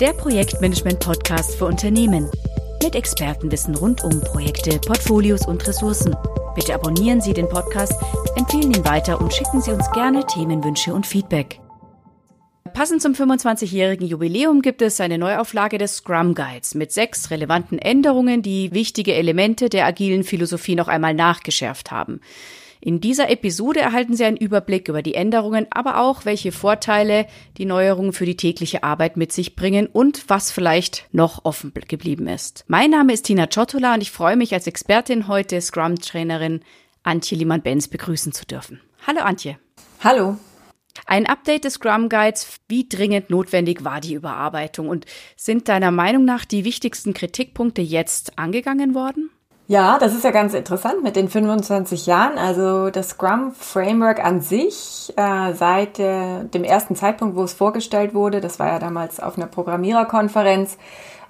der Projektmanagement-Podcast für Unternehmen. Mit Expertenwissen rund um Projekte, Portfolios und Ressourcen. Bitte abonnieren Sie den Podcast, empfehlen ihn weiter und schicken Sie uns gerne Themenwünsche und Feedback. Passend zum 25-jährigen Jubiläum gibt es eine Neuauflage des Scrum Guides mit sechs relevanten Änderungen, die wichtige Elemente der agilen Philosophie noch einmal nachgeschärft haben. In dieser Episode erhalten Sie einen Überblick über die Änderungen, aber auch welche Vorteile die Neuerungen für die tägliche Arbeit mit sich bringen und was vielleicht noch offen geblieben ist. Mein Name ist Tina Ciotola und ich freue mich als Expertin heute Scrum-Trainerin Antje Liemann-Benz begrüßen zu dürfen. Hallo Antje. Hallo. Ein Update des Scrum Guides. Wie dringend notwendig war die Überarbeitung und sind deiner Meinung nach die wichtigsten Kritikpunkte jetzt angegangen worden? Ja, das ist ja ganz interessant mit den 25 Jahren. Also das Scrum Framework an sich, äh, seit äh, dem ersten Zeitpunkt, wo es vorgestellt wurde, das war ja damals auf einer Programmiererkonferenz,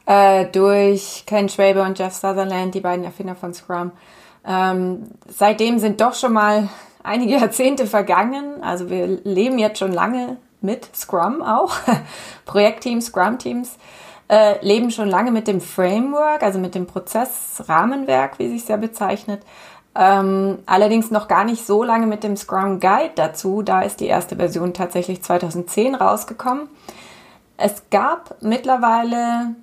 äh, durch Ken Schwaber und Jeff Sutherland, die beiden Erfinder von Scrum. Ähm, seitdem sind doch schon mal einige Jahrzehnte vergangen. Also wir leben jetzt schon lange mit Scrum auch, Projektteams, Scrum-Teams äh, leben schon lange mit dem Framework, also mit dem Prozessrahmenwerk, wie sich es ja bezeichnet. Ähm, allerdings noch gar nicht so lange mit dem Scrum Guide dazu. Da ist die erste Version tatsächlich 2010 rausgekommen. Es gab mittlerweile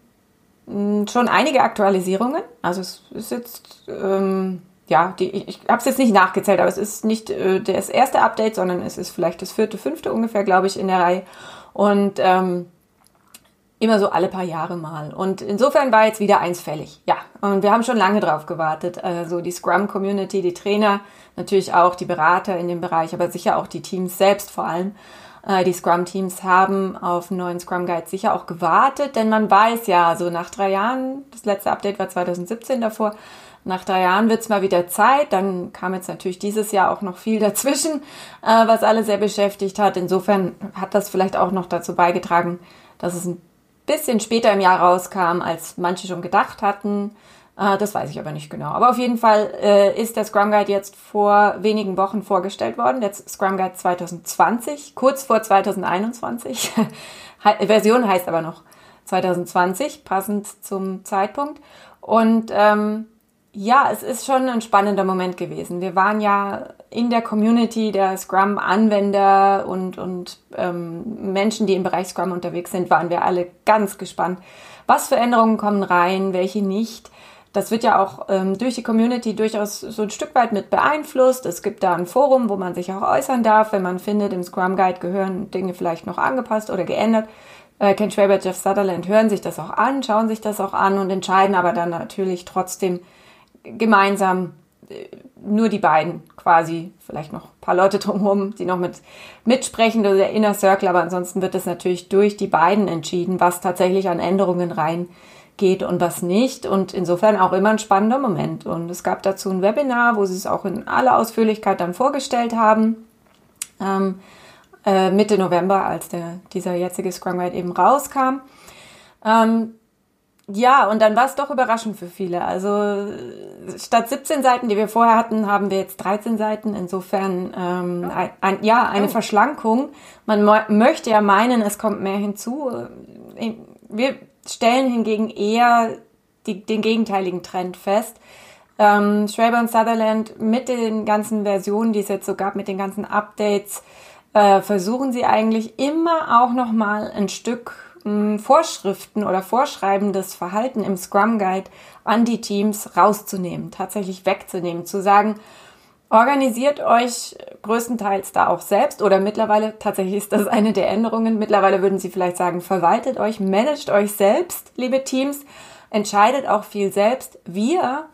hm, schon einige Aktualisierungen. Also es ist jetzt, ähm, ja, die, ich, ich habe es jetzt nicht nachgezählt, aber es ist nicht äh, das erste Update, sondern es ist vielleicht das vierte, fünfte ungefähr, glaube ich, in der Reihe. Und ähm, immer so alle paar Jahre mal. Und insofern war jetzt wieder eins fällig. Ja, und wir haben schon lange drauf gewartet. Also die Scrum-Community, die Trainer, natürlich auch die Berater in dem Bereich, aber sicher auch die Teams selbst vor allem. Äh, die Scrum-Teams haben auf einen neuen Scrum-Guide sicher auch gewartet, denn man weiß ja, so nach drei Jahren, das letzte Update war 2017 davor, nach drei Jahren wird's mal wieder Zeit. Dann kam jetzt natürlich dieses Jahr auch noch viel dazwischen, äh, was alle sehr beschäftigt hat. Insofern hat das vielleicht auch noch dazu beigetragen, dass es ein bisschen später im Jahr rauskam, als manche schon gedacht hatten. Äh, das weiß ich aber nicht genau. Aber auf jeden Fall äh, ist der Scrum Guide jetzt vor wenigen Wochen vorgestellt worden. Der Scrum Guide 2020, kurz vor 2021. Version heißt aber noch 2020, passend zum Zeitpunkt. Und ähm, ja, es ist schon ein spannender Moment gewesen. Wir waren ja in der Community der Scrum-Anwender und, und ähm, Menschen, die im Bereich Scrum unterwegs sind, waren wir alle ganz gespannt. Was für Änderungen kommen rein, welche nicht? Das wird ja auch ähm, durch die Community durchaus so ein Stück weit mit beeinflusst. Es gibt da ein Forum, wo man sich auch äußern darf, wenn man findet, im Scrum Guide gehören Dinge vielleicht noch angepasst oder geändert. Äh, Ken Schwaber, Jeff Sutherland hören sich das auch an, schauen sich das auch an und entscheiden aber dann natürlich trotzdem, gemeinsam äh, nur die beiden quasi, vielleicht noch ein paar Leute drumherum, die noch mit mitsprechen oder der Inner Circle, aber ansonsten wird es natürlich durch die beiden entschieden, was tatsächlich an Änderungen reingeht und was nicht. Und insofern auch immer ein spannender Moment. Und es gab dazu ein Webinar, wo sie es auch in aller Ausführlichkeit dann vorgestellt haben. Ähm, äh, Mitte November, als der, dieser jetzige Scrum Guide eben rauskam. Ähm, ja, und dann war es doch überraschend für viele. Also statt 17 Seiten, die wir vorher hatten, haben wir jetzt 13 Seiten. Insofern ähm, ein, ein, ja eine oh. Verschlankung. Man möchte ja meinen, es kommt mehr hinzu. Wir stellen hingegen eher die, den gegenteiligen Trend fest. Ähm, Schwaber und Sutherland mit den ganzen Versionen, die es jetzt so gab, mit den ganzen Updates, äh, versuchen sie eigentlich immer auch noch mal ein Stück Vorschriften oder vorschreibendes Verhalten im Scrum Guide an die Teams rauszunehmen, tatsächlich wegzunehmen, zu sagen, organisiert euch größtenteils da auch selbst oder mittlerweile, tatsächlich ist das eine der Änderungen, mittlerweile würden sie vielleicht sagen, verwaltet euch, managt euch selbst, liebe Teams, entscheidet auch viel selbst. Wir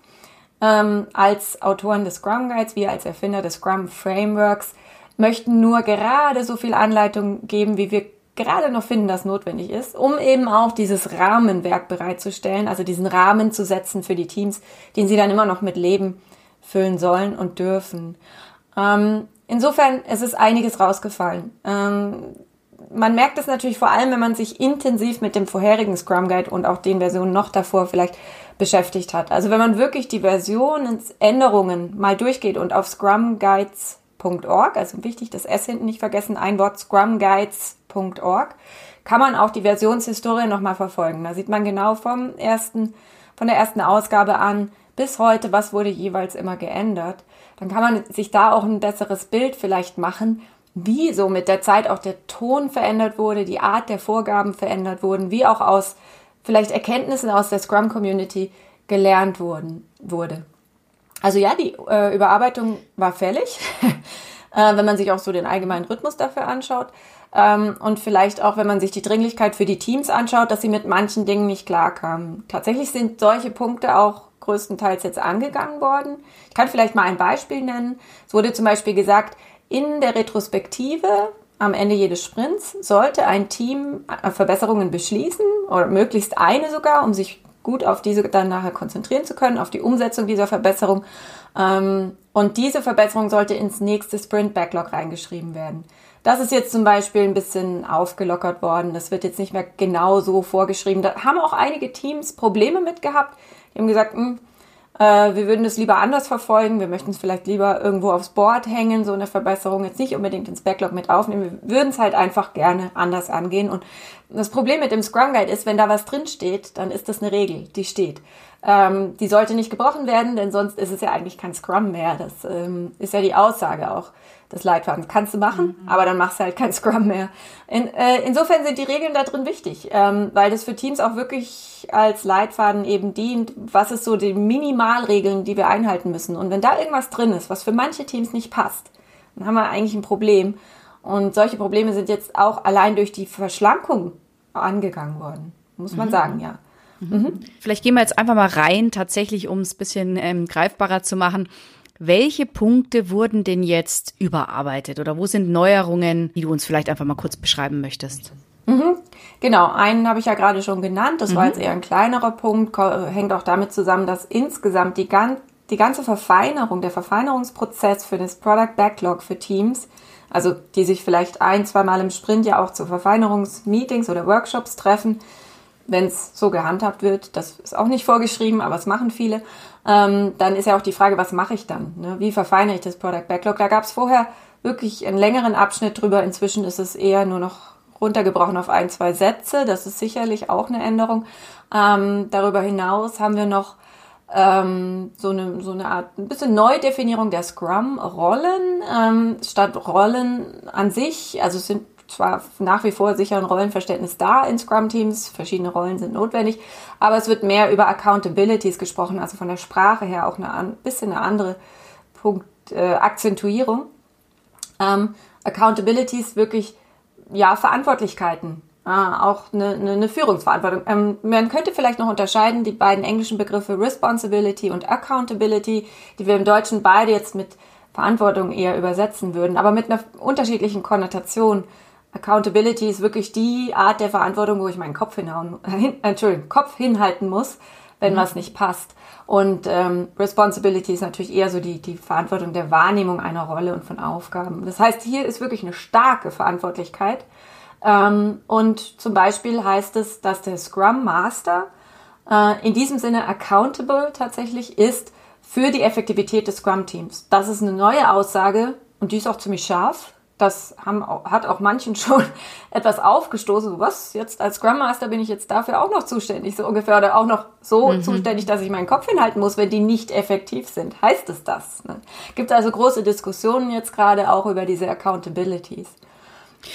ähm, als Autoren des Scrum Guides, wir als Erfinder des Scrum Frameworks möchten nur gerade so viel Anleitung geben, wie wir gerade noch finden, das notwendig ist, um eben auch dieses Rahmenwerk bereitzustellen, also diesen Rahmen zu setzen für die Teams, den sie dann immer noch mit Leben füllen sollen und dürfen. Ähm, insofern, es ist einiges rausgefallen. Ähm, man merkt es natürlich vor allem, wenn man sich intensiv mit dem vorherigen Scrum Guide und auch den Versionen noch davor vielleicht beschäftigt hat. Also wenn man wirklich die Versionensänderungen mal durchgeht und auf Scrum Guides scrumguides.org, also wichtig, das S hinten nicht vergessen, ein Wort scrumguides.org, kann man auch die Versionshistorie nochmal verfolgen. Da sieht man genau vom ersten, von der ersten Ausgabe an bis heute, was wurde jeweils immer geändert. Dann kann man sich da auch ein besseres Bild vielleicht machen, wie so mit der Zeit auch der Ton verändert wurde, die Art der Vorgaben verändert wurden, wie auch aus vielleicht Erkenntnissen aus der Scrum-Community gelernt wurden, wurde. Also ja, die äh, Überarbeitung war fällig, äh, wenn man sich auch so den allgemeinen Rhythmus dafür anschaut. Ähm, und vielleicht auch, wenn man sich die Dringlichkeit für die Teams anschaut, dass sie mit manchen Dingen nicht klarkamen. Tatsächlich sind solche Punkte auch größtenteils jetzt angegangen worden. Ich kann vielleicht mal ein Beispiel nennen. Es wurde zum Beispiel gesagt, in der Retrospektive am Ende jedes Sprints sollte ein Team äh, Verbesserungen beschließen oder möglichst eine sogar, um sich gut auf diese dann nachher konzentrieren zu können, auf die Umsetzung dieser Verbesserung. Ähm, und diese Verbesserung sollte ins nächste Sprint-Backlog reingeschrieben werden. Das ist jetzt zum Beispiel ein bisschen aufgelockert worden. Das wird jetzt nicht mehr genau so vorgeschrieben. Da haben auch einige Teams Probleme mit gehabt. Die haben gesagt, hm, äh, wir würden das lieber anders verfolgen. Wir möchten es vielleicht lieber irgendwo aufs Board hängen, so eine Verbesserung jetzt nicht unbedingt ins Backlog mit aufnehmen. Wir würden es halt einfach gerne anders angehen. Und das Problem mit dem Scrum Guide ist, wenn da was drin steht, dann ist das eine Regel, die steht. Ähm, die sollte nicht gebrochen werden, denn sonst ist es ja eigentlich kein Scrum mehr. Das ähm, ist ja die Aussage auch des Leitfadens. Kannst du machen, mhm. aber dann machst du halt kein Scrum mehr. In, äh, insofern sind die Regeln da drin wichtig, ähm, weil das für Teams auch wirklich als Leitfaden eben dient. Was ist so die Minimalregeln, die wir einhalten müssen? Und wenn da irgendwas drin ist, was für manche Teams nicht passt, dann haben wir eigentlich ein Problem. Und solche Probleme sind jetzt auch allein durch die Verschlankung angegangen worden, muss man mhm. sagen, ja. Mhm. Vielleicht gehen wir jetzt einfach mal rein, tatsächlich, um es ein bisschen ähm, greifbarer zu machen. Welche Punkte wurden denn jetzt überarbeitet oder wo sind Neuerungen, die du uns vielleicht einfach mal kurz beschreiben möchtest? Mhm. Genau, einen habe ich ja gerade schon genannt. Das mhm. war jetzt eher ein kleinerer Punkt, hängt auch damit zusammen, dass insgesamt die, gan die ganze Verfeinerung, der Verfeinerungsprozess für das Product Backlog für Teams, also die sich vielleicht ein, zweimal im Sprint ja auch zu Verfeinerungsmeetings oder Workshops treffen, wenn es so gehandhabt wird, das ist auch nicht vorgeschrieben, aber es machen viele, ähm, dann ist ja auch die Frage, was mache ich dann? Ne? Wie verfeinere ich das Product Backlog? Da gab es vorher wirklich einen längeren Abschnitt drüber. Inzwischen ist es eher nur noch runtergebrochen auf ein, zwei Sätze. Das ist sicherlich auch eine Änderung. Ähm, darüber hinaus haben wir noch ähm, so, eine, so eine Art, ein bisschen Neudefinierung der Scrum-Rollen. Ähm, statt Rollen an sich, also es sind zwar nach wie vor sicher ein Rollenverständnis da in Scrum-Teams, verschiedene Rollen sind notwendig, aber es wird mehr über Accountabilities gesprochen, also von der Sprache her auch ein bisschen eine andere Punkt, äh, Akzentuierung. Ähm, Accountabilities wirklich, ja, Verantwortlichkeiten, äh, auch eine, eine, eine Führungsverantwortung. Ähm, man könnte vielleicht noch unterscheiden die beiden englischen Begriffe Responsibility und Accountability, die wir im Deutschen beide jetzt mit Verantwortung eher übersetzen würden, aber mit einer unterschiedlichen Konnotation. Accountability ist wirklich die Art der Verantwortung, wo ich meinen Kopf hinhauen, hin, Entschuldigung, Kopf hinhalten muss, wenn mhm. was nicht passt. Und ähm, Responsibility ist natürlich eher so die, die Verantwortung der Wahrnehmung einer Rolle und von Aufgaben. Das heißt, hier ist wirklich eine starke Verantwortlichkeit. Ähm, und zum Beispiel heißt es, dass der Scrum Master äh, in diesem Sinne accountable tatsächlich ist für die Effektivität des Scrum Teams. Das ist eine neue Aussage und die ist auch ziemlich scharf das haben, hat auch manchen schon etwas aufgestoßen. Was? Jetzt als Scrum Master bin ich jetzt dafür auch noch zuständig, so ungefähr, oder auch noch so mhm. zuständig, dass ich meinen Kopf hinhalten muss, wenn die nicht effektiv sind. Heißt es das? Ne? Gibt also große Diskussionen jetzt gerade auch über diese Accountabilities.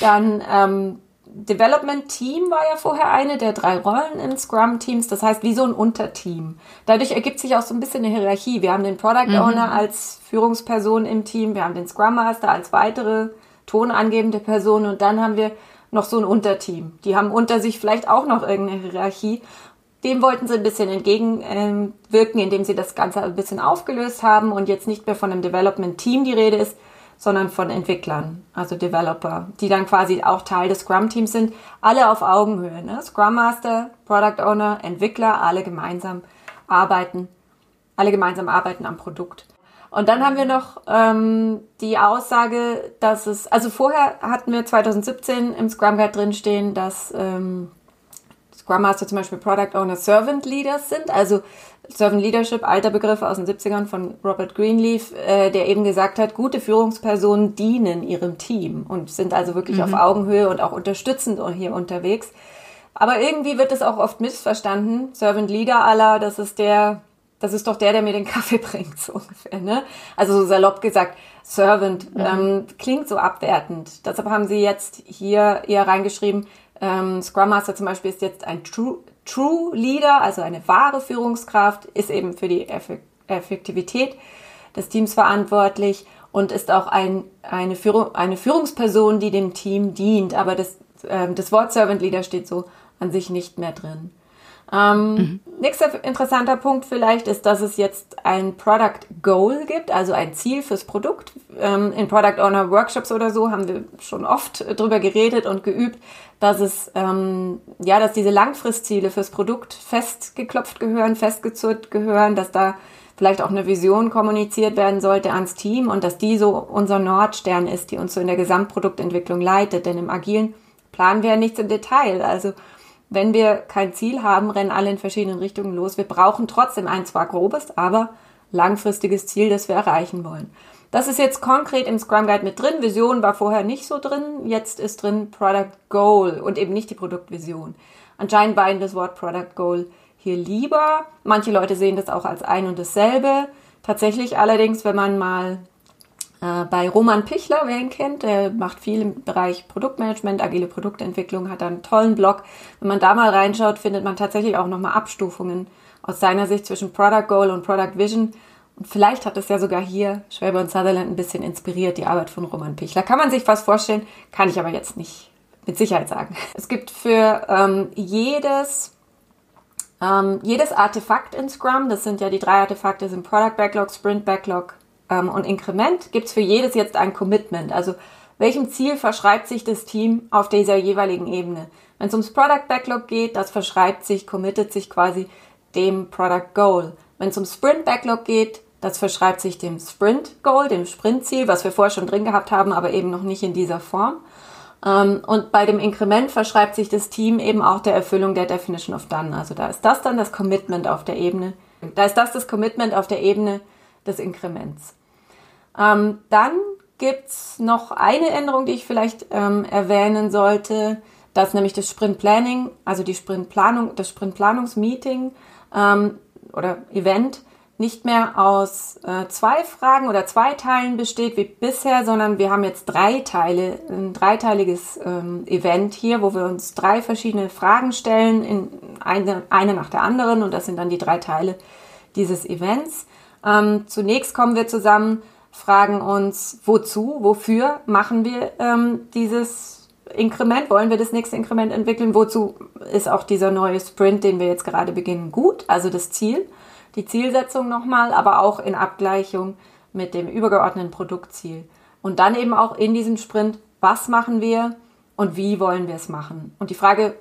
Dann ähm, Development Team war ja vorher eine der drei Rollen in Scrum Teams, das heißt wie so ein Unterteam. Dadurch ergibt sich auch so ein bisschen eine Hierarchie. Wir haben den Product mhm. Owner mhm. als Führungsperson im Team, wir haben den Scrum Master als weitere tonangebende Person und dann haben wir noch so ein Unterteam. Die haben unter sich vielleicht auch noch irgendeine Hierarchie. Dem wollten sie ein bisschen entgegenwirken, indem sie das Ganze ein bisschen aufgelöst haben und jetzt nicht mehr von einem Development Team die Rede ist, sondern von Entwicklern, also Developer, die dann quasi auch Teil des Scrum-Teams sind, alle auf Augenhöhe. Ne? Scrum Master, Product Owner, Entwickler, alle gemeinsam arbeiten, alle gemeinsam arbeiten am Produkt. Und dann haben wir noch ähm, die Aussage, dass es, also vorher hatten wir 2017 im Scrum Guide drinstehen, dass ähm, Scrum Master zum Beispiel Product Owner Servant Leaders sind. Also Servant Leadership, alter Begriff aus den 70ern von Robert Greenleaf, äh, der eben gesagt hat, gute Führungspersonen dienen ihrem Team und sind also wirklich mhm. auf Augenhöhe und auch unterstützend hier unterwegs. Aber irgendwie wird es auch oft missverstanden. Servant Leader aller, das ist der, das ist doch der, der mir den Kaffee bringt, so ungefähr. Ne? Also so salopp gesagt, Servant mhm. ähm, klingt so abwertend. Deshalb haben sie jetzt hier eher reingeschrieben, ähm, Scrum Master zum Beispiel ist jetzt ein True, True Leader, also eine wahre Führungskraft, ist eben für die Effektivität des Teams verantwortlich und ist auch ein, eine, Führung, eine Führungsperson, die dem Team dient. Aber das, äh, das Wort Servant Leader steht so an sich nicht mehr drin. Ähm, mhm. Nächster interessanter Punkt vielleicht ist, dass es jetzt ein Product Goal gibt, also ein Ziel fürs Produkt. Ähm, in Product Owner Workshops oder so haben wir schon oft drüber geredet und geübt, dass es ähm, ja, dass diese Langfristziele fürs Produkt festgeklopft gehören, festgezurrt gehören, dass da vielleicht auch eine Vision kommuniziert werden sollte ans Team und dass die so unser Nordstern ist, die uns so in der Gesamtproduktentwicklung leitet. Denn im Agilen planen wir ja nichts im Detail. Also wenn wir kein Ziel haben, rennen alle in verschiedenen Richtungen los. Wir brauchen trotzdem ein zwar grobes, aber langfristiges Ziel, das wir erreichen wollen. Das ist jetzt konkret im Scrum Guide mit drin. Vision war vorher nicht so drin. Jetzt ist drin Product Goal und eben nicht die Produktvision. Anscheinend war Ihnen das Wort Product Goal hier lieber. Manche Leute sehen das auch als ein und dasselbe. Tatsächlich allerdings, wenn man mal bei Roman Pichler, wer ihn kennt, der macht viel im Bereich Produktmanagement, agile Produktentwicklung, hat einen tollen Blog. Wenn man da mal reinschaut, findet man tatsächlich auch nochmal Abstufungen aus seiner Sicht zwischen Product Goal und Product Vision. Und vielleicht hat es ja sogar hier Schwaber und Sutherland ein bisschen inspiriert, die Arbeit von Roman Pichler. Kann man sich fast vorstellen, kann ich aber jetzt nicht mit Sicherheit sagen. Es gibt für ähm, jedes ähm, jedes Artefakt in Scrum, das sind ja die drei Artefakte, sind Product Backlog, Sprint Backlog und Inkrement gibt es für jedes jetzt ein Commitment. Also welchem Ziel verschreibt sich das Team auf dieser jeweiligen Ebene? Wenn es ums Product Backlog geht, das verschreibt sich, committet sich quasi dem Product Goal. Wenn es um Sprint Backlog geht, das verschreibt sich dem Sprint Goal, dem Sprint Ziel, was wir vorher schon drin gehabt haben, aber eben noch nicht in dieser Form. Ähm, und bei dem Inkrement verschreibt sich das Team eben auch der Erfüllung der Definition of Done. Also da ist das dann das Commitment auf der Ebene. Da ist das das Commitment auf der Ebene des Inkrements. Ähm, dann gibt's noch eine Änderung, die ich vielleicht ähm, erwähnen sollte, dass nämlich das Sprint Planning, also die Sprintplanung, das Sprintplanungsmeeting ähm, oder Event nicht mehr aus äh, zwei Fragen oder zwei Teilen besteht wie bisher, sondern wir haben jetzt drei Teile, ein dreiteiliges ähm, Event hier, wo wir uns drei verschiedene Fragen stellen, in eine, eine nach der anderen und das sind dann die drei Teile dieses Events. Ähm, zunächst kommen wir zusammen, fragen uns, wozu, wofür machen wir ähm, dieses Inkrement, wollen wir das nächste Inkrement entwickeln, wozu ist auch dieser neue Sprint, den wir jetzt gerade beginnen, gut, also das Ziel, die Zielsetzung nochmal, aber auch in Abgleichung mit dem übergeordneten Produktziel. Und dann eben auch in diesem Sprint, was machen wir und wie wollen wir es machen? Und die Frage,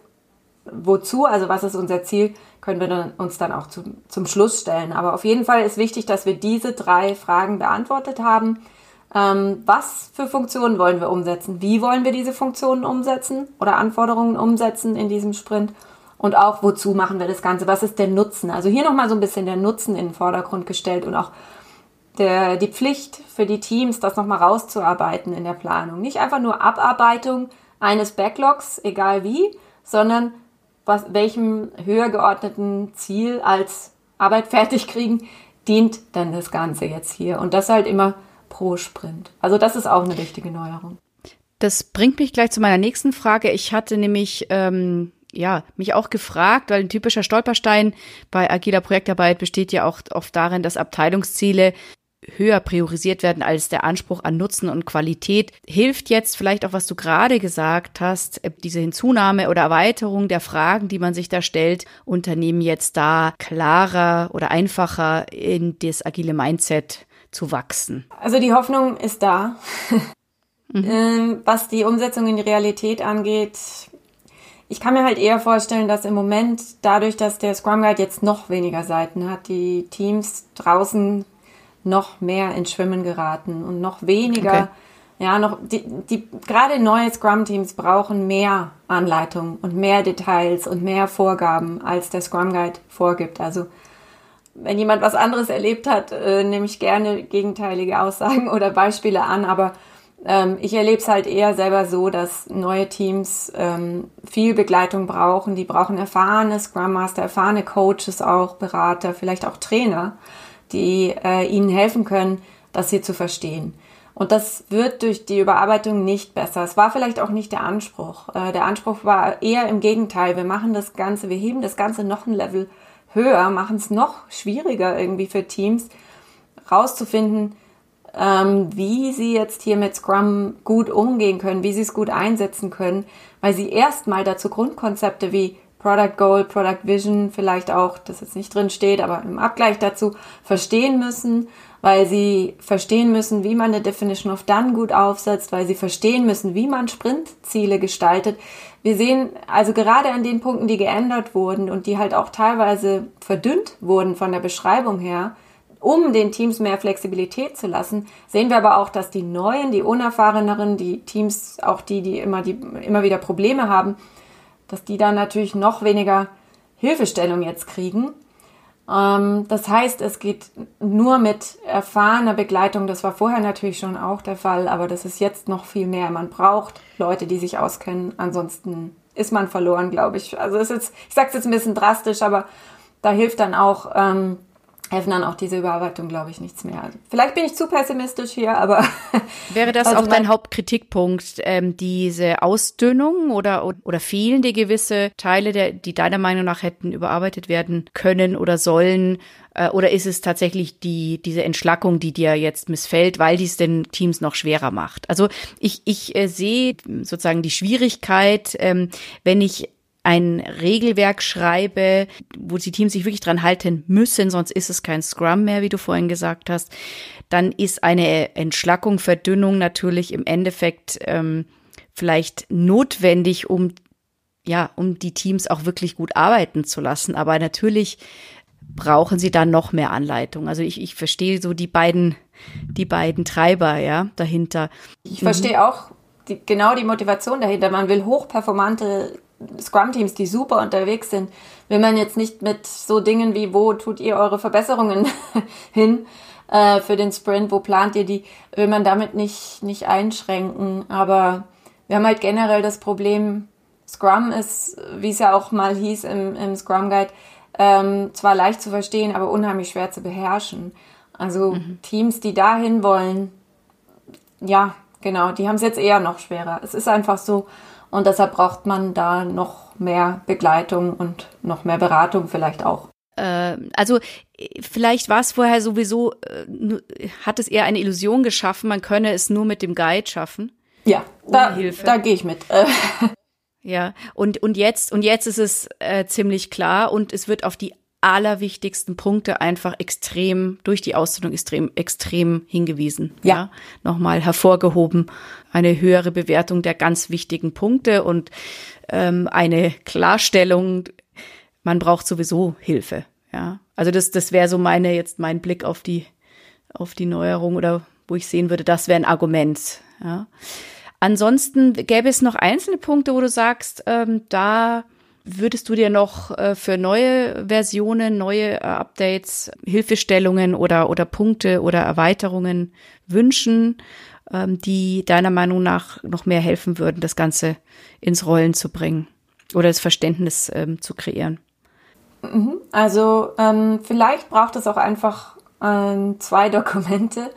wozu, also was ist unser Ziel, können wir uns dann auch zu, zum Schluss stellen. Aber auf jeden Fall ist wichtig, dass wir diese drei Fragen beantwortet haben. Ähm, was für Funktionen wollen wir umsetzen? Wie wollen wir diese Funktionen umsetzen oder Anforderungen umsetzen in diesem Sprint? Und auch, wozu machen wir das Ganze? Was ist der Nutzen? Also hier nochmal so ein bisschen der Nutzen in den Vordergrund gestellt und auch der, die Pflicht für die Teams, das nochmal rauszuarbeiten in der Planung. Nicht einfach nur Abarbeitung eines Backlogs, egal wie, sondern was, welchem höher geordneten Ziel als Arbeit fertig kriegen, dient dann das Ganze jetzt hier. Und das halt immer pro Sprint. Also das ist auch eine wichtige Neuerung. Das bringt mich gleich zu meiner nächsten Frage. Ich hatte nämlich ähm, ja mich auch gefragt, weil ein typischer Stolperstein bei agiler Projektarbeit besteht ja auch oft darin, dass Abteilungsziele höher priorisiert werden als der Anspruch an Nutzen und Qualität. Hilft jetzt vielleicht auch, was du gerade gesagt hast, diese Hinzunahme oder Erweiterung der Fragen, die man sich da stellt, Unternehmen jetzt da klarer oder einfacher in das agile Mindset zu wachsen? Also die Hoffnung ist da. Mhm. Ähm, was die Umsetzung in die Realität angeht, ich kann mir halt eher vorstellen, dass im Moment dadurch, dass der Scrum Guide jetzt noch weniger Seiten hat, die Teams draußen noch mehr ins Schwimmen geraten und noch weniger okay. Ja, noch die, die gerade neue Scrum-Teams brauchen mehr Anleitung und mehr Details und mehr Vorgaben, als der Scrum Guide vorgibt. Also wenn jemand was anderes erlebt hat, äh, nehme ich gerne gegenteilige Aussagen oder Beispiele an, aber ähm, ich erlebe es halt eher selber so, dass neue Teams ähm, viel Begleitung brauchen. Die brauchen erfahrene Scrum Master, erfahrene Coaches auch, Berater, vielleicht auch Trainer, die äh, ihnen helfen können, das hier zu verstehen. Und das wird durch die Überarbeitung nicht besser. Es war vielleicht auch nicht der Anspruch. Äh, der Anspruch war eher im Gegenteil. Wir machen das Ganze, wir heben das Ganze noch ein Level höher, machen es noch schwieriger irgendwie für Teams rauszufinden, ähm, wie sie jetzt hier mit Scrum gut umgehen können, wie sie es gut einsetzen können, weil sie erstmal dazu Grundkonzepte wie Product Goal, Product Vision, vielleicht auch, das jetzt nicht drin steht, aber im Abgleich dazu verstehen müssen, weil sie verstehen müssen, wie man eine Definition of Done gut aufsetzt, weil sie verstehen müssen, wie man Sprintziele gestaltet. Wir sehen also gerade an den Punkten, die geändert wurden und die halt auch teilweise verdünnt wurden von der Beschreibung her, um den Teams mehr Flexibilität zu lassen, sehen wir aber auch, dass die neuen, die unerfahreneren, die Teams, auch die, die immer, die immer wieder Probleme haben, dass die dann natürlich noch weniger Hilfestellung jetzt kriegen. Ähm, das heißt, es geht nur mit erfahrener Begleitung. Das war vorher natürlich schon auch der Fall, aber das ist jetzt noch viel mehr. Man braucht Leute, die sich auskennen. Ansonsten ist man verloren, glaube ich. Also es ist, ich sage es jetzt ein bisschen drastisch, aber da hilft dann auch ähm, helfen dann auch diese Überarbeitung, glaube ich, nichts mehr. Also, vielleicht bin ich zu pessimistisch hier, aber. Wäre das also auch dein Hauptkritikpunkt, ähm, diese Ausdünnung oder, oder fehlende gewisse Teile, der, die deiner Meinung nach hätten überarbeitet werden können oder sollen? Äh, oder ist es tatsächlich die, diese Entschlackung, die dir jetzt missfällt, weil dies den Teams noch schwerer macht? Also ich, ich äh, sehe sozusagen die Schwierigkeit, ähm, wenn ich ein Regelwerk schreibe, wo die Teams sich wirklich dran halten müssen, sonst ist es kein Scrum mehr, wie du vorhin gesagt hast, dann ist eine Entschlackung, Verdünnung natürlich im Endeffekt ähm, vielleicht notwendig, um ja, um die Teams auch wirklich gut arbeiten zu lassen. Aber natürlich brauchen sie dann noch mehr Anleitung. Also ich, ich verstehe so die beiden, die beiden Treiber, ja, dahinter. Ich verstehe auch die, genau die Motivation dahinter. Man will hochperformante Scrum-Teams, die super unterwegs sind, will man jetzt nicht mit so Dingen wie, wo tut ihr eure Verbesserungen hin äh, für den Sprint, wo plant ihr die, will man damit nicht, nicht einschränken. Aber wir haben halt generell das Problem, Scrum ist, wie es ja auch mal hieß im, im Scrum Guide, ähm, zwar leicht zu verstehen, aber unheimlich schwer zu beherrschen. Also mhm. Teams, die dahin wollen, ja, genau, die haben es jetzt eher noch schwerer. Es ist einfach so, und deshalb braucht man da noch mehr Begleitung und noch mehr Beratung vielleicht auch. Äh, also vielleicht war es vorher sowieso, äh, hat es eher eine Illusion geschaffen, man könne es nur mit dem Guide schaffen. Ja, da, da gehe ich mit. ja, und, und jetzt, und jetzt ist es äh, ziemlich klar und es wird auf die allerwichtigsten Punkte einfach extrem, durch die Ausstellung extrem, extrem hingewiesen. Ja. ja. Nochmal hervorgehoben. Eine höhere Bewertung der ganz wichtigen Punkte und ähm, eine Klarstellung, man braucht sowieso Hilfe. Ja. Also das, das wäre so meine, jetzt mein Blick auf die, auf die Neuerung oder wo ich sehen würde, das wäre ein Argument. Ja. Ansonsten gäbe es noch einzelne Punkte, wo du sagst, ähm, da Würdest du dir noch äh, für neue Versionen, neue äh, Updates, Hilfestellungen oder, oder Punkte oder Erweiterungen wünschen, ähm, die deiner Meinung nach noch mehr helfen würden, das Ganze ins Rollen zu bringen oder das Verständnis ähm, zu kreieren? Mhm. Also ähm, vielleicht braucht es auch einfach ähm, zwei Dokumente.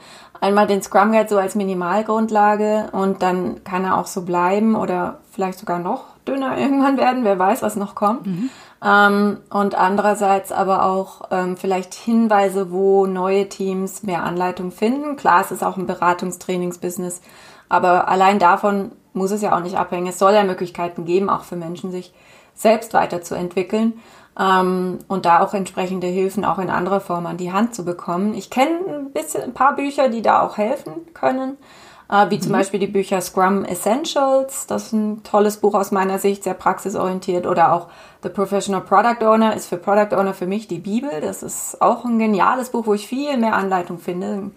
Einmal den Scrum Guide so als Minimalgrundlage und dann kann er auch so bleiben oder vielleicht sogar noch dünner irgendwann werden, wer weiß, was noch kommt. Mhm. Ähm, und andererseits aber auch ähm, vielleicht Hinweise, wo neue Teams mehr Anleitung finden. Klar, es ist auch ein Beratungstrainingsbusiness, aber allein davon muss es ja auch nicht abhängen. Es soll ja Möglichkeiten geben, auch für Menschen, sich selbst weiterzuentwickeln ähm, und da auch entsprechende Hilfen auch in anderer Form an die Hand zu bekommen. Ich kenne ein bisschen ein paar Bücher, die da auch helfen können äh, wie zum mhm. Beispiel die Bücher Scrum Essentials, das ist ein tolles Buch aus meiner Sicht, sehr praxisorientiert, oder auch The Professional Product Owner ist für Product Owner für mich die Bibel. Das ist auch ein geniales Buch, wo ich viel mehr Anleitung finde.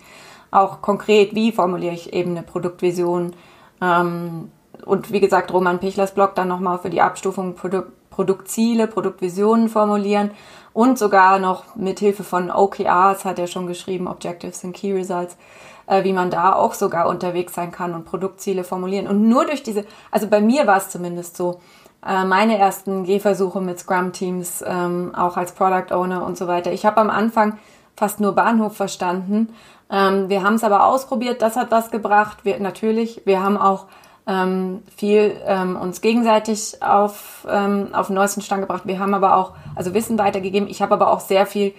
auch konkret, wie formuliere ich eben eine Produktvision. Ähm, und wie gesagt, Roman Pichlers Blog dann nochmal für die Abstufung Produ Produktziele, Produktvisionen formulieren und sogar noch mit Hilfe von OKRs hat er schon geschrieben, Objectives and Key Results, äh, wie man da auch sogar unterwegs sein kann und Produktziele formulieren. Und nur durch diese, also bei mir war es zumindest so, äh, meine ersten Gehversuche mit Scrum-Teams, ähm, auch als Product Owner und so weiter. Ich habe am Anfang fast nur Bahnhof verstanden. Ähm, wir haben es aber ausprobiert, das hat was gebracht. Wir, natürlich, wir haben auch ähm, viel ähm, uns gegenseitig auf, ähm, auf den neuesten Stand gebracht. Wir haben aber auch, also Wissen weitergegeben. Ich habe aber auch sehr viel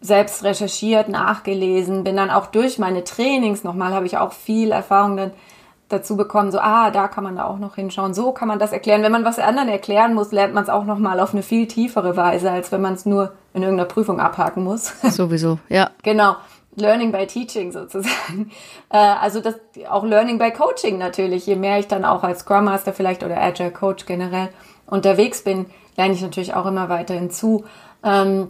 selbst recherchiert, nachgelesen, bin dann auch durch meine Trainings nochmal, habe ich auch viel Erfahrung dann dazu bekommen, so, ah, da kann man da auch noch hinschauen, so kann man das erklären. Wenn man was anderen erklären muss, lernt man es auch nochmal auf eine viel tiefere Weise, als wenn man es nur in irgendeiner Prüfung abhaken muss. Sowieso, ja. Genau. Learning by Teaching sozusagen. Äh, also das auch Learning by Coaching natürlich. Je mehr ich dann auch als Scrum Master vielleicht oder Agile Coach generell unterwegs bin, lerne ich natürlich auch immer weiter hinzu. Ähm,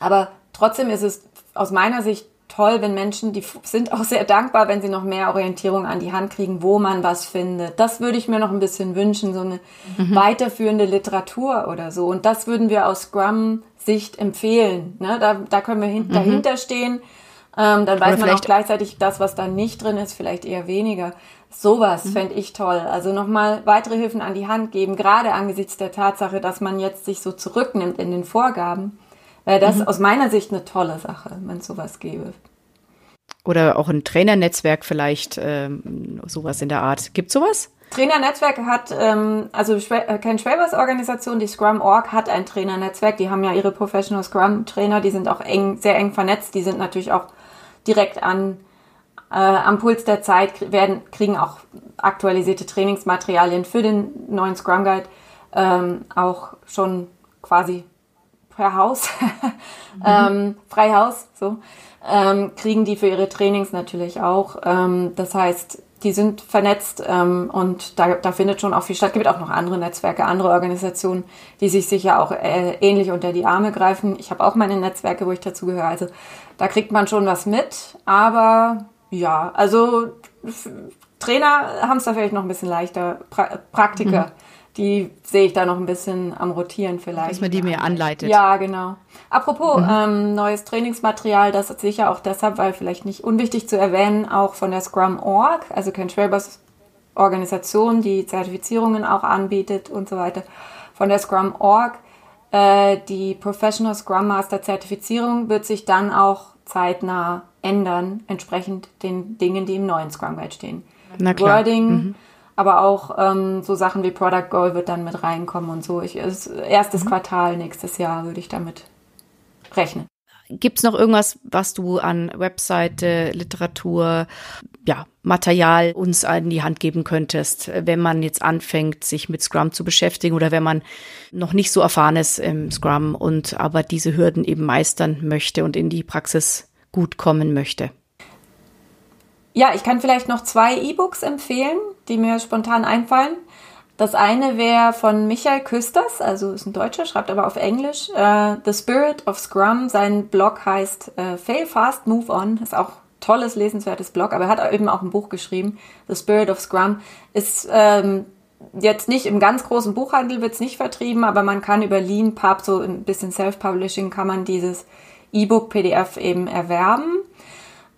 aber trotzdem ist es aus meiner Sicht toll, wenn Menschen, die sind auch sehr dankbar, wenn sie noch mehr Orientierung an die Hand kriegen, wo man was findet. Das würde ich mir noch ein bisschen wünschen, so eine mhm. weiterführende Literatur oder so. Und das würden wir aus Scrum-Sicht empfehlen. Ne? Da, da können wir hin, mhm. dahinter stehen ähm, dann weiß man auch gleichzeitig, das, was da nicht drin ist, vielleicht eher weniger. Sowas mhm. fände ich toll. Also nochmal weitere Hilfen an die Hand geben, gerade angesichts der Tatsache, dass man jetzt sich so zurücknimmt in den Vorgaben. Wäre das mhm. aus meiner Sicht eine tolle Sache, wenn es sowas gäbe. Oder auch ein Trainernetzwerk vielleicht, ähm, sowas in der Art. Gibt sowas? Trainernetzwerk hat, ähm, also äh, Ken Schwabers Organisation, die Scrum Org, hat ein Trainernetzwerk. Die haben ja ihre Professional Scrum Trainer, die sind auch eng, sehr eng vernetzt. Die sind natürlich auch direkt an äh, am Puls der Zeit werden, kriegen auch aktualisierte Trainingsmaterialien für den neuen Scrum Guide ähm, auch schon quasi per Haus, mhm. ähm, Freihaus, so, ähm, kriegen die für ihre Trainings natürlich auch. Ähm, das heißt, die sind vernetzt ähm, und da, da findet schon auch viel statt. Es gibt auch noch andere Netzwerke, andere Organisationen, die sich sicher auch äh, ähnlich unter die Arme greifen. Ich habe auch meine Netzwerke, wo ich dazu gehöre. Also da kriegt man schon was mit. Aber ja, also Trainer haben es da vielleicht noch ein bisschen leichter. pra Praktiker. Mhm die sehe ich da noch ein bisschen am Rotieren vielleicht. Dass man die mehr anleitet. Ja, genau. Apropos mhm. ähm, neues Trainingsmaterial, das ist sicher auch deshalb, weil vielleicht nicht unwichtig zu erwähnen, auch von der Scrum Org, also Ken Schwabers Organisation, die Zertifizierungen auch anbietet und so weiter. Von der Scrum Org, äh, die Professional Scrum Master Zertifizierung wird sich dann auch zeitnah ändern, entsprechend den Dingen, die im neuen Scrum Guide stehen. Na klar. Wording, mhm aber auch ähm, so Sachen wie Product Goal wird dann mit reinkommen und so. Ich, erstes mhm. Quartal nächstes Jahr würde ich damit rechnen. Gibt es noch irgendwas, was du an Webseite, Literatur, ja, Material uns in die Hand geben könntest, wenn man jetzt anfängt, sich mit Scrum zu beschäftigen oder wenn man noch nicht so erfahren ist im Scrum und aber diese Hürden eben meistern möchte und in die Praxis gut kommen möchte? Ja, ich kann vielleicht noch zwei E-Books empfehlen, die mir spontan einfallen. Das eine wäre von Michael Küsters, also ist ein Deutscher, schreibt aber auf Englisch. Uh, The Spirit of Scrum. Sein Blog heißt uh, Fail Fast, Move On. Ist auch tolles, lesenswertes Blog, aber er hat eben auch ein Buch geschrieben. The Spirit of Scrum ist ähm, jetzt nicht im ganz großen Buchhandel wird es nicht vertrieben, aber man kann über Lean Pub, so ein bisschen Self-Publishing, kann man dieses E-Book PDF eben erwerben.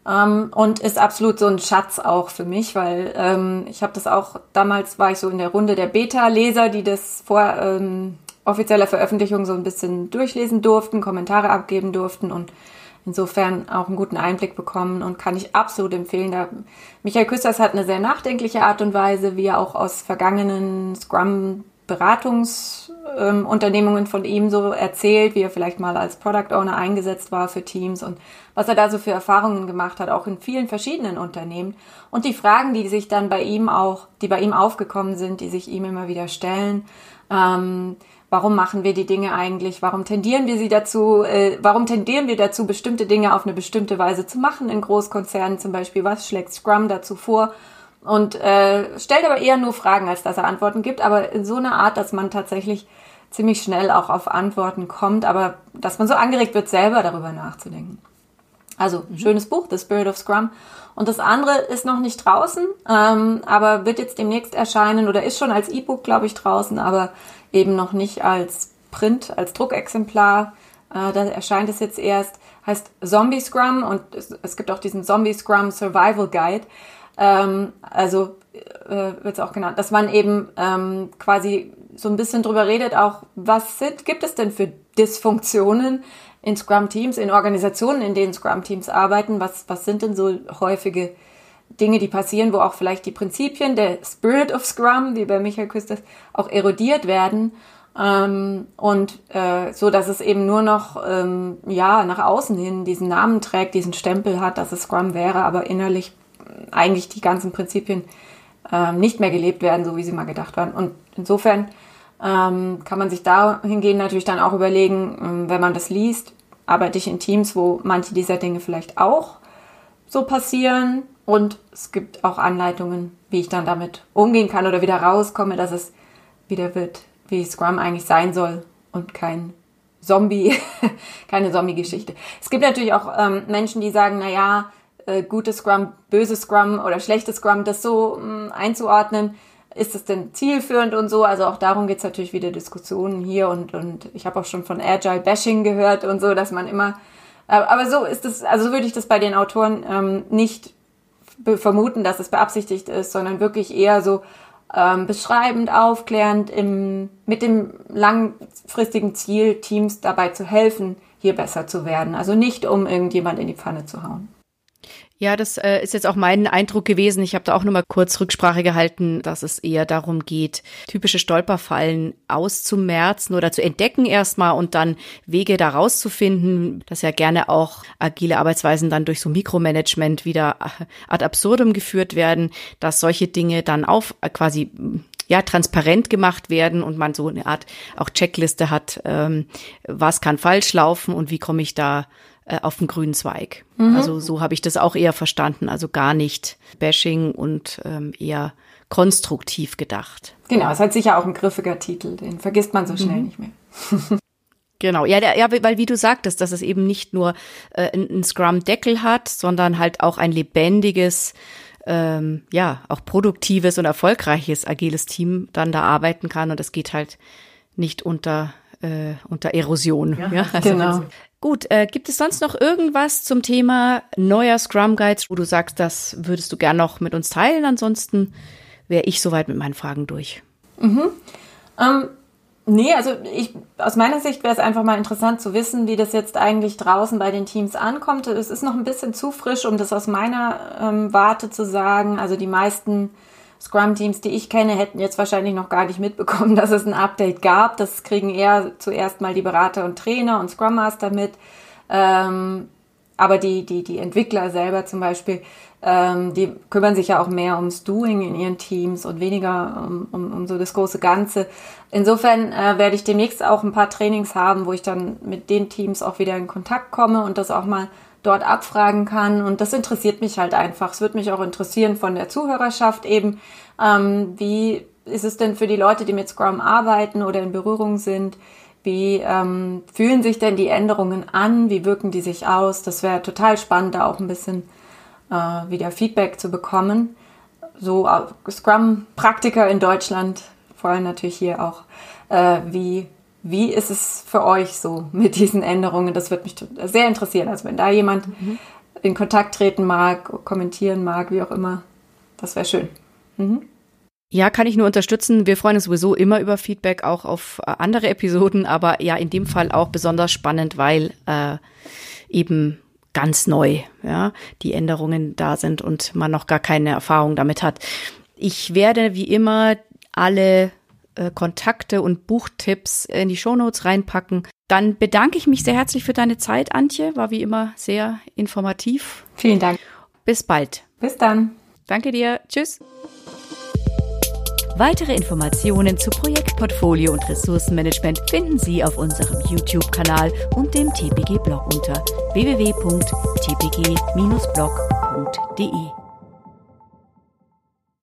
Ähm, und ist absolut so ein Schatz auch für mich, weil ähm, ich habe das auch, damals war ich so in der Runde der Beta-Leser, die das vor ähm, offizieller Veröffentlichung so ein bisschen durchlesen durften, Kommentare abgeben durften und insofern auch einen guten Einblick bekommen und kann ich absolut empfehlen. Da, Michael Küsters hat eine sehr nachdenkliche Art und Weise, wie er auch aus vergangenen Scrum Ähm, von ihm so erzählt, wie er vielleicht mal als Product Owner eingesetzt war für Teams und was er da so für Erfahrungen gemacht hat, auch in vielen verschiedenen Unternehmen. Und die Fragen, die sich dann bei ihm auch, die bei ihm aufgekommen sind, die sich ihm immer wieder stellen. Ähm, warum machen wir die Dinge eigentlich? Warum tendieren wir sie dazu? Äh, warum tendieren wir dazu, bestimmte Dinge auf eine bestimmte Weise zu machen in Großkonzernen zum Beispiel? Was schlägt Scrum dazu vor? Und äh, stellt aber eher nur Fragen, als dass er Antworten gibt, aber in so einer Art, dass man tatsächlich ziemlich schnell auch auf Antworten kommt, aber dass man so angeregt wird, selber darüber nachzudenken. Also mhm. schönes Buch, The Spirit of Scrum. Und das andere ist noch nicht draußen, ähm, aber wird jetzt demnächst erscheinen oder ist schon als E-Book, glaube ich, draußen, aber eben noch nicht als Print, als Druckexemplar. Äh, da erscheint es jetzt erst. Heißt Zombie Scrum und es, es gibt auch diesen Zombie Scrum Survival Guide. Ähm, also äh, wird es auch genannt, dass man eben ähm, quasi so ein bisschen drüber redet, auch was sind, gibt es denn für Dysfunktionen in Scrum-Teams, in Organisationen, in denen Scrum-Teams arbeiten, was, was sind denn so häufige Dinge, die passieren, wo auch vielleicht die Prinzipien, der Spirit of Scrum, wie bei Michael Küsters, auch erodiert werden. Ähm, und äh, so, dass es eben nur noch ähm, ja nach außen hin diesen Namen trägt, diesen Stempel hat, dass es Scrum wäre, aber innerlich eigentlich die ganzen Prinzipien ähm, nicht mehr gelebt werden, so wie sie mal gedacht waren. Und insofern ähm, kann man sich dahingehend natürlich dann auch überlegen, ähm, wenn man das liest, arbeite ich in Teams, wo manche dieser Dinge vielleicht auch so passieren. Und es gibt auch Anleitungen, wie ich dann damit umgehen kann oder wieder rauskomme, dass es wieder wird, wie Scrum eigentlich sein soll und kein Zombie, keine Zombie-Geschichte. Es gibt natürlich auch ähm, Menschen, die sagen, na ja, äh, gutes Scrum, böses Scrum oder schlechtes Scrum, das so mh, mm, einzuordnen. Ist es denn zielführend und so? Also auch darum geht es natürlich wieder Diskussionen hier und, und ich habe auch schon von Agile Bashing gehört und so, dass man immer, äh, aber so ist es, also so würde ich das bei den Autoren ähm, nicht vermuten, dass es beabsichtigt ist, sondern wirklich eher so ähm, beschreibend, aufklärend, im, mit dem langfristigen Ziel, Teams dabei zu helfen, hier besser zu werden. Also nicht, um irgendjemand in die Pfanne zu hauen. Ja, das äh, ist jetzt auch mein Eindruck gewesen. Ich habe da auch nur mal kurz Rücksprache gehalten, dass es eher darum geht, typische Stolperfallen auszumerzen oder zu entdecken erstmal und dann Wege daraus zu finden, dass ja gerne auch agile Arbeitsweisen dann durch so Mikromanagement wieder äh, ad absurdum geführt werden, dass solche Dinge dann auf äh, quasi ja transparent gemacht werden und man so eine Art auch Checkliste hat, ähm, was kann falsch laufen und wie komme ich da auf den grünen Zweig. Mhm. Also so habe ich das auch eher verstanden. Also gar nicht Bashing und ähm, eher konstruktiv gedacht. Genau, es hat sicher auch ein griffiger Titel, den vergisst man so schnell mhm. nicht mehr. Genau, ja, der, ja, weil wie du sagtest, dass es eben nicht nur äh, ein Scrum-Deckel hat, sondern halt auch ein lebendiges, ähm, ja, auch produktives und erfolgreiches agiles Team dann da arbeiten kann und das geht halt nicht unter äh, unter Erosion. Ja, ja? Also genau. Gut, äh, gibt es sonst noch irgendwas zum Thema neuer Scrum Guides, wo du sagst, das würdest du gern noch mit uns teilen? Ansonsten wäre ich soweit mit meinen Fragen durch. Mhm. Ähm, nee, also ich, aus meiner Sicht wäre es einfach mal interessant zu wissen, wie das jetzt eigentlich draußen bei den Teams ankommt. Es ist noch ein bisschen zu frisch, um das aus meiner ähm, Warte zu sagen. Also die meisten Scrum-Teams, die ich kenne, hätten jetzt wahrscheinlich noch gar nicht mitbekommen, dass es ein Update gab. Das kriegen eher zuerst mal die Berater und Trainer und Scrum Master mit. Ähm, aber die, die, die Entwickler selber zum Beispiel, ähm, die kümmern sich ja auch mehr ums Doing in ihren Teams und weniger um, um, um so das große Ganze. Insofern äh, werde ich demnächst auch ein paar Trainings haben, wo ich dann mit den Teams auch wieder in Kontakt komme und das auch mal dort abfragen kann. Und das interessiert mich halt einfach. Es wird mich auch interessieren von der Zuhörerschaft eben, ähm, wie ist es denn für die Leute, die mit Scrum arbeiten oder in Berührung sind? Wie ähm, fühlen sich denn die Änderungen an? Wie wirken die sich aus? Das wäre total spannend, da auch ein bisschen äh, wieder Feedback zu bekommen. So äh, Scrum-Praktiker in Deutschland, vor allem natürlich hier auch, äh, wie wie ist es für euch so mit diesen Änderungen? Das würde mich sehr interessieren. Also wenn da jemand mhm. in Kontakt treten mag, kommentieren mag, wie auch immer, das wäre schön. Mhm. Ja, kann ich nur unterstützen. Wir freuen uns sowieso immer über Feedback, auch auf äh, andere Episoden, aber ja, in dem Fall auch besonders spannend, weil äh, eben ganz neu, ja, die Änderungen da sind und man noch gar keine Erfahrung damit hat. Ich werde wie immer alle äh, Kontakte und Buchtipps in die Shownotes reinpacken. Dann bedanke ich mich sehr herzlich für deine Zeit, Antje. War wie immer sehr informativ. Vielen Dank. Bis bald. Bis dann. Danke dir. Tschüss. Weitere Informationen zu Projektportfolio und Ressourcenmanagement finden Sie auf unserem YouTube-Kanal und dem TPG-Blog unter www.tpg-blog.de.